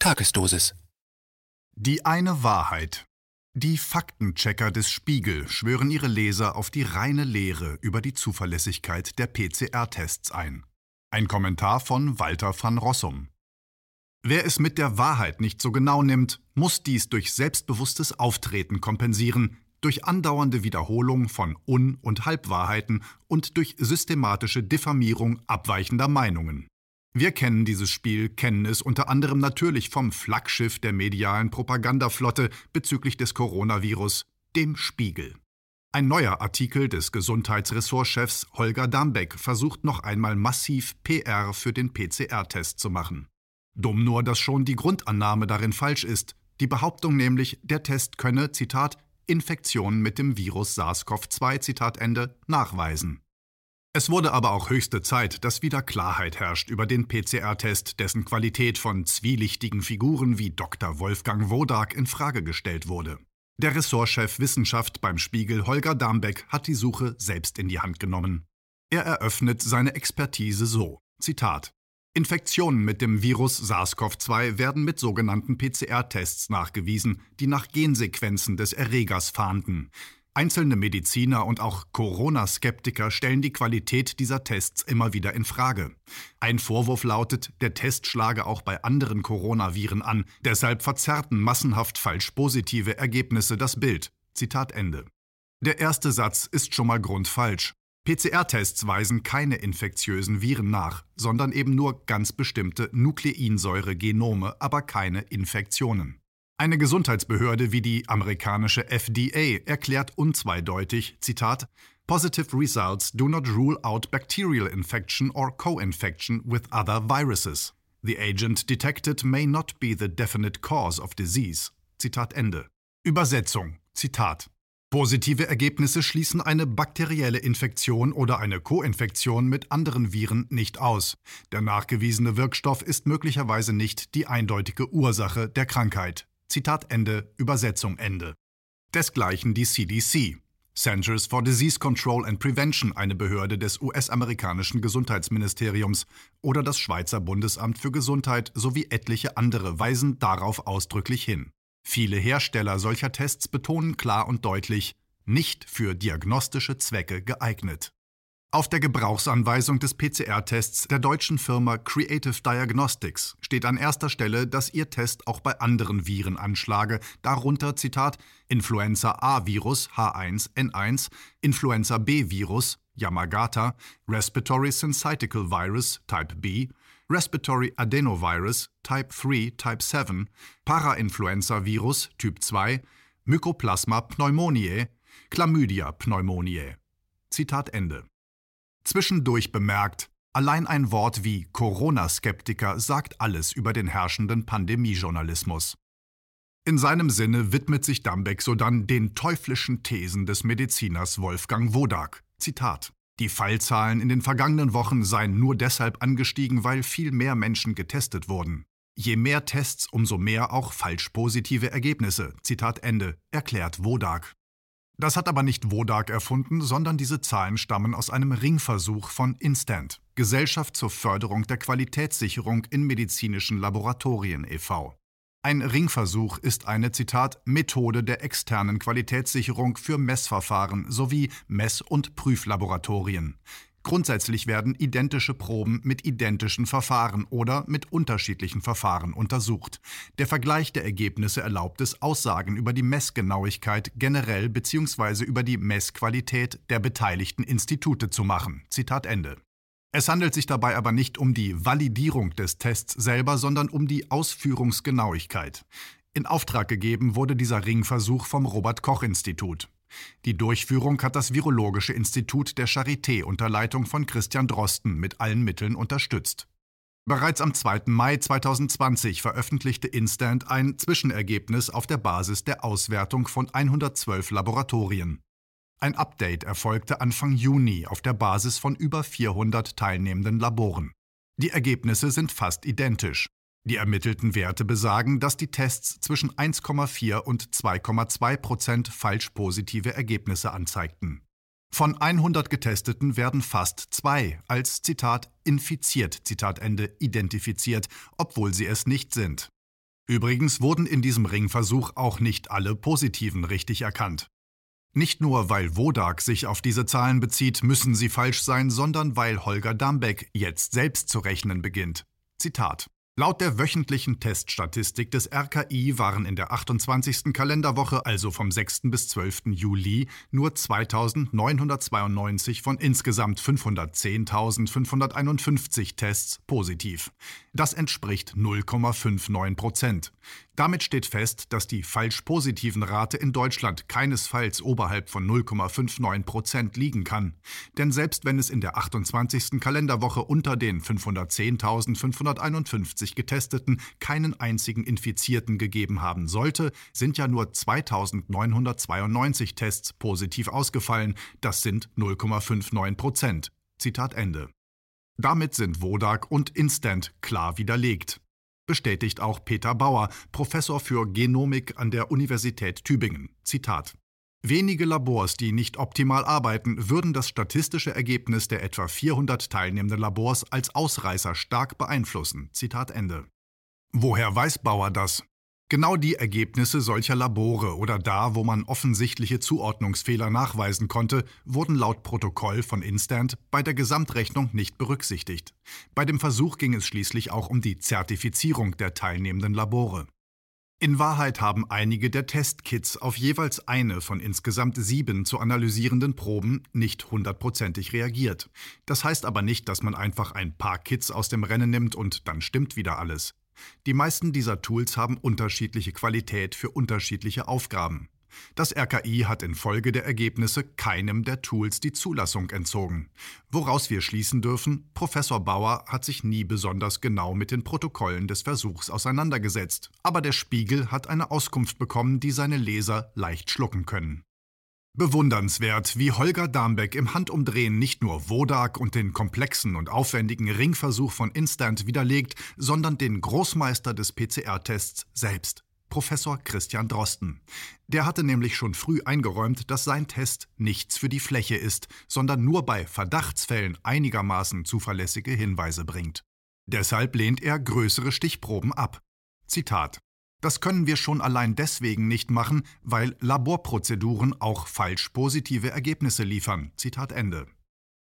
Tagesdosis. Die eine Wahrheit. Die Faktenchecker des Spiegel schwören ihre Leser auf die reine Lehre über die Zuverlässigkeit der PCR-Tests ein. Ein Kommentar von Walter van Rossum. Wer es mit der Wahrheit nicht so genau nimmt, muss dies durch selbstbewusstes Auftreten kompensieren, durch andauernde Wiederholung von Un- und Halbwahrheiten und durch systematische Diffamierung abweichender Meinungen. Wir kennen dieses Spiel, kennen es unter anderem natürlich vom Flaggschiff der medialen Propagandaflotte bezüglich des Coronavirus, dem Spiegel. Ein neuer Artikel des Gesundheitsressortchefs Holger Dambeck versucht noch einmal massiv PR für den PCR-Test zu machen. Dumm nur, dass schon die Grundannahme darin falsch ist. Die Behauptung nämlich, der Test könne, Zitat, Infektionen mit dem Virus SARS-CoV-2, Zitat Ende, nachweisen. Es wurde aber auch höchste Zeit, dass wieder Klarheit herrscht über den PCR-Test, dessen Qualität von zwielichtigen Figuren wie Dr. Wolfgang Wodak in Frage gestellt wurde. Der Ressortchef Wissenschaft beim Spiegel Holger Dambeck hat die Suche selbst in die Hand genommen. Er eröffnet seine Expertise so: Zitat Infektionen mit dem Virus SARS-CoV-2 werden mit sogenannten PCR-Tests nachgewiesen, die nach Gensequenzen des Erregers fahnden. Einzelne Mediziner und auch Corona-Skeptiker stellen die Qualität dieser Tests immer wieder in Frage. Ein Vorwurf lautet, der Test schlage auch bei anderen Coronaviren an, deshalb verzerrten massenhaft falsch positive Ergebnisse das Bild. Zitat Ende. Der erste Satz ist schon mal grundfalsch. PCR-Tests weisen keine infektiösen Viren nach, sondern eben nur ganz bestimmte Nukleinsäure-Genome, aber keine Infektionen. Eine Gesundheitsbehörde wie die amerikanische FDA erklärt unzweideutig, Zitat, Positive results do not rule out bacterial infection or co-infection with other viruses. The agent detected may not be the definite cause of disease. Zitat Ende. Übersetzung. Zitat. Positive Ergebnisse schließen eine bakterielle Infektion oder eine Koinfektion mit anderen Viren nicht aus. Der nachgewiesene Wirkstoff ist möglicherweise nicht die eindeutige Ursache der Krankheit. Zitat Ende, Übersetzung Ende. Desgleichen die CDC. Centers for Disease Control and Prevention, eine Behörde des US-amerikanischen Gesundheitsministeriums, oder das Schweizer Bundesamt für Gesundheit sowie etliche andere weisen darauf ausdrücklich hin. Viele Hersteller solcher Tests betonen klar und deutlich, nicht für diagnostische Zwecke geeignet. Auf der Gebrauchsanweisung des PCR-Tests der deutschen Firma Creative Diagnostics steht an erster Stelle, dass ihr Test auch bei anderen Viren anschlage, darunter Zitat Influenza A-Virus H1N1, Influenza B-Virus Yamagata, Respiratory Syncytial Virus Type B, Respiratory Adenovirus Type 3 Type 7, Parainfluenza-Virus Typ 2, Mycoplasma pneumoniae, Chlamydia pneumoniae. Zitat Ende. Zwischendurch bemerkt, allein ein Wort wie Corona-Skeptiker sagt alles über den herrschenden Pandemiejournalismus. In seinem Sinne widmet sich Dambeck sodann den teuflischen Thesen des Mediziners Wolfgang Wodak. Zitat die Fallzahlen in den vergangenen Wochen seien nur deshalb angestiegen, weil viel mehr Menschen getestet wurden. Je mehr Tests, umso mehr auch falsch positive Ergebnisse. Zitat Ende, erklärt Wodak. Das hat aber nicht Wodak erfunden, sondern diese Zahlen stammen aus einem Ringversuch von Instant, Gesellschaft zur Förderung der Qualitätssicherung in medizinischen Laboratorien e.V. Ein Ringversuch ist eine Zitat Methode der externen Qualitätssicherung für Messverfahren sowie Mess- und Prüflaboratorien. Grundsätzlich werden identische Proben mit identischen Verfahren oder mit unterschiedlichen Verfahren untersucht. Der Vergleich der Ergebnisse erlaubt es, Aussagen über die Messgenauigkeit generell bzw. über die Messqualität der beteiligten Institute zu machen. Zitat Ende. Es handelt sich dabei aber nicht um die Validierung des Tests selber, sondern um die Ausführungsgenauigkeit. In Auftrag gegeben wurde dieser Ringversuch vom Robert Koch Institut. Die Durchführung hat das Virologische Institut der Charité unter Leitung von Christian Drosten mit allen Mitteln unterstützt. Bereits am 2. Mai 2020 veröffentlichte Instant ein Zwischenergebnis auf der Basis der Auswertung von 112 Laboratorien. Ein Update erfolgte Anfang Juni auf der Basis von über 400 teilnehmenden Laboren. Die Ergebnisse sind fast identisch. Die ermittelten Werte besagen, dass die Tests zwischen 1,4 und 2,2 Prozent falsch positive Ergebnisse anzeigten. Von 100 Getesteten werden fast zwei als Zitat infiziert Zitat Ende identifiziert, obwohl sie es nicht sind. Übrigens wurden in diesem Ringversuch auch nicht alle Positiven richtig erkannt. Nicht nur, weil Wodak sich auf diese Zahlen bezieht, müssen sie falsch sein, sondern weil Holger Dambeck jetzt selbst zu rechnen beginnt. Zitat Laut der wöchentlichen Teststatistik des RKI waren in der 28. Kalenderwoche, also vom 6. bis 12. Juli, nur 2992 von insgesamt 510.551 Tests positiv. Das entspricht 0,59 Prozent. Damit steht fest, dass die falsch-positiven Rate in Deutschland keinesfalls oberhalb von 0,59 Prozent liegen kann. Denn selbst wenn es in der 28. Kalenderwoche unter den 510.551 Getesteten keinen einzigen Infizierten gegeben haben sollte, sind ja nur 2.992 Tests positiv ausgefallen. Das sind 0,59 Prozent. Zitat Ende. Damit sind Wodak und Instant klar widerlegt bestätigt auch Peter Bauer, Professor für Genomik an der Universität Tübingen. Zitat Wenige Labors, die nicht optimal arbeiten, würden das statistische Ergebnis der etwa 400 teilnehmenden Labors als Ausreißer stark beeinflussen. Zitat Ende. Woher weiß Bauer das? Genau die Ergebnisse solcher Labore oder da, wo man offensichtliche Zuordnungsfehler nachweisen konnte, wurden laut Protokoll von Instant bei der Gesamtrechnung nicht berücksichtigt. Bei dem Versuch ging es schließlich auch um die Zertifizierung der teilnehmenden Labore. In Wahrheit haben einige der Testkits auf jeweils eine von insgesamt sieben zu analysierenden Proben nicht hundertprozentig reagiert. Das heißt aber nicht, dass man einfach ein paar Kits aus dem Rennen nimmt und dann stimmt wieder alles. Die meisten dieser Tools haben unterschiedliche Qualität für unterschiedliche Aufgaben. Das RKI hat infolge der Ergebnisse keinem der Tools die Zulassung entzogen. Woraus wir schließen dürfen, Professor Bauer hat sich nie besonders genau mit den Protokollen des Versuchs auseinandergesetzt, aber der Spiegel hat eine Auskunft bekommen, die seine Leser leicht schlucken können. Bewundernswert, wie Holger Darmbeck im Handumdrehen nicht nur Wodak und den komplexen und aufwendigen Ringversuch von Instant widerlegt, sondern den Großmeister des PCR-Tests selbst, Professor Christian Drosten. Der hatte nämlich schon früh eingeräumt, dass sein Test nichts für die Fläche ist, sondern nur bei Verdachtsfällen einigermaßen zuverlässige Hinweise bringt. Deshalb lehnt er größere Stichproben ab. Zitat das können wir schon allein deswegen nicht machen, weil Laborprozeduren auch falsch positive Ergebnisse liefern. Zitat Ende.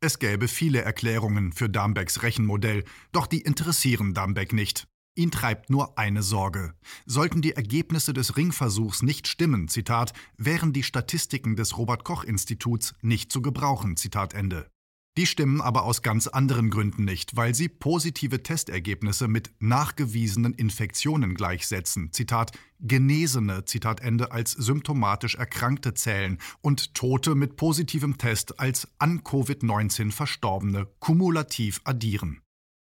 Es gäbe viele Erklärungen für Dambecks Rechenmodell, doch die interessieren Dambeck nicht. Ihn treibt nur eine Sorge. Sollten die Ergebnisse des Ringversuchs nicht stimmen, Zitat, wären die Statistiken des Robert Koch Instituts nicht zu gebrauchen, Zitat Ende. Die stimmen aber aus ganz anderen Gründen nicht, weil sie positive Testergebnisse mit nachgewiesenen Infektionen gleichsetzen. Zitat Genesene, Zitat Ende, als symptomatisch Erkrankte zählen und Tote mit positivem Test als an Covid-19 Verstorbene kumulativ addieren.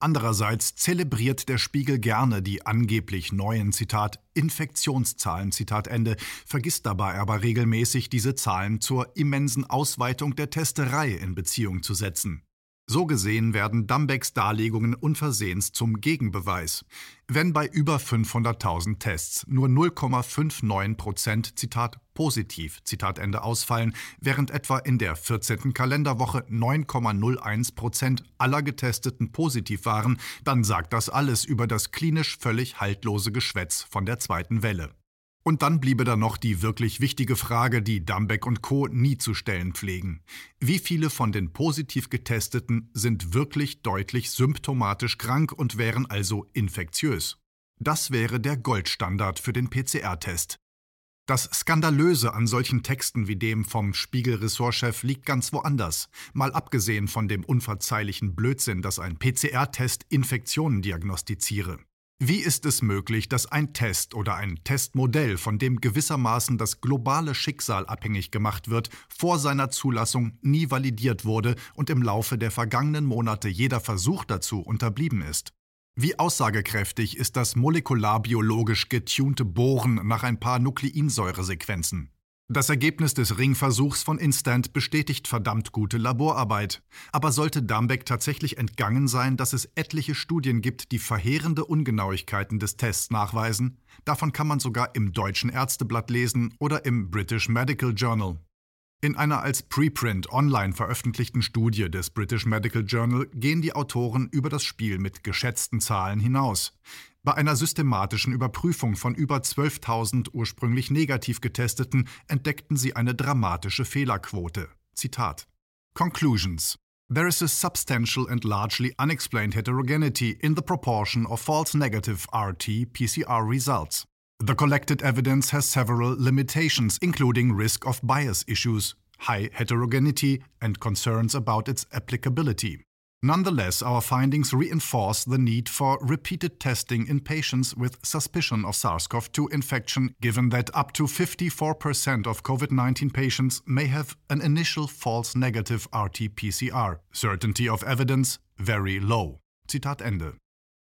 Andererseits zelebriert der Spiegel gerne die angeblich neuen, Zitat, Infektionszahlen, Zitat Ende, vergisst dabei aber regelmäßig, diese Zahlen zur immensen Ausweitung der Testerei in Beziehung zu setzen. So gesehen werden Dumbecks Darlegungen unversehens zum Gegenbeweis. Wenn bei über 500.000 Tests nur 0,59 Prozent, Zitat, positiv, Zitat Ende, ausfallen, während etwa in der 14. Kalenderwoche 9,01 Prozent aller Getesteten positiv waren, dann sagt das alles über das klinisch völlig haltlose Geschwätz von der zweiten Welle. Und dann bliebe da noch die wirklich wichtige Frage, die Dambeck und Co. nie zu stellen pflegen. Wie viele von den positiv Getesteten sind wirklich deutlich symptomatisch krank und wären also infektiös? Das wäre der Goldstandard für den PCR-Test. Das Skandalöse an solchen Texten wie dem vom Spiegel-Ressortchef liegt ganz woanders. Mal abgesehen von dem unverzeihlichen Blödsinn, dass ein PCR-Test Infektionen diagnostiziere. Wie ist es möglich, dass ein Test oder ein Testmodell, von dem gewissermaßen das globale Schicksal abhängig gemacht wird, vor seiner Zulassung nie validiert wurde und im Laufe der vergangenen Monate jeder Versuch dazu unterblieben ist? Wie aussagekräftig ist das molekularbiologisch getunte Bohren nach ein paar Nukleinsäuresequenzen? Das Ergebnis des Ringversuchs von Instant bestätigt verdammt gute Laborarbeit. Aber sollte Dambeck tatsächlich entgangen sein, dass es etliche Studien gibt, die verheerende Ungenauigkeiten des Tests nachweisen? Davon kann man sogar im Deutschen Ärzteblatt lesen oder im British Medical Journal. In einer als Preprint online veröffentlichten Studie des British Medical Journal gehen die Autoren über das Spiel mit geschätzten Zahlen hinaus. Bei einer systematischen Überprüfung von über 12.000 ursprünglich negativ getesteten entdeckten sie eine dramatische Fehlerquote. Zitat Conclusions There is a substantial and largely unexplained heterogeneity in the proportion of false negative RT PCR results. The collected evidence has several limitations, including risk of bias issues, high heterogeneity, and concerns about its applicability. Nonetheless, our findings reinforce the need for repeated testing in patients with suspicion of SARS CoV 2 infection, given that up to 54% of COVID 19 patients may have an initial false negative RT PCR. Certainty of evidence very low. Zitat Ende.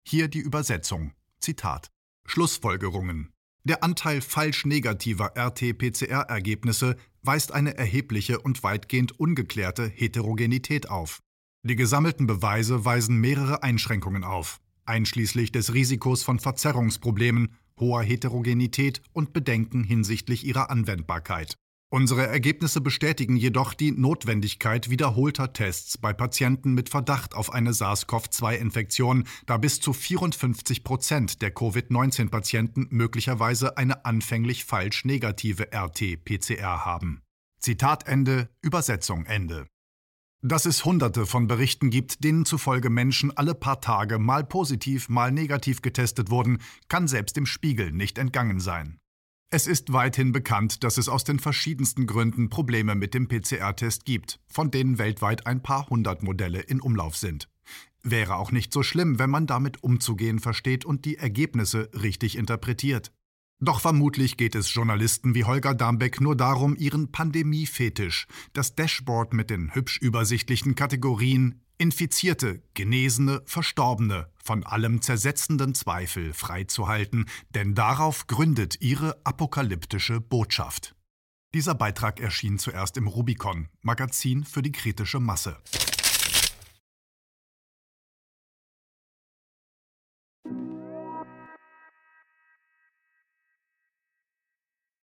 Hier die Übersetzung. Zitat. Schlussfolgerungen. Der Anteil falsch negativer RT-PCR-Ergebnisse weist eine erhebliche und weitgehend ungeklärte Heterogenität auf. Die gesammelten Beweise weisen mehrere Einschränkungen auf, einschließlich des Risikos von Verzerrungsproblemen, hoher Heterogenität und Bedenken hinsichtlich ihrer Anwendbarkeit. Unsere Ergebnisse bestätigen jedoch die Notwendigkeit wiederholter Tests bei Patienten mit Verdacht auf eine SARS-CoV-2-Infektion, da bis zu 54 Prozent der Covid-19-Patienten möglicherweise eine anfänglich falsch negative RT-PCR haben. Zitat Ende, Übersetzung Ende. Dass es hunderte von Berichten gibt, denen zufolge Menschen alle paar Tage mal positiv, mal negativ getestet wurden, kann selbst dem Spiegel nicht entgangen sein. Es ist weithin bekannt, dass es aus den verschiedensten Gründen Probleme mit dem PCR-Test gibt, von denen weltweit ein paar hundert Modelle in Umlauf sind. Wäre auch nicht so schlimm, wenn man damit umzugehen versteht und die Ergebnisse richtig interpretiert. Doch vermutlich geht es Journalisten wie Holger Dambeck nur darum, ihren Pandemie-Fetisch, das Dashboard mit den hübsch übersichtlichen Kategorien Infizierte, Genesene, Verstorbene von allem zersetzenden Zweifel freizuhalten, denn darauf gründet ihre apokalyptische Botschaft. Dieser Beitrag erschien zuerst im Rubicon, Magazin für die kritische Masse.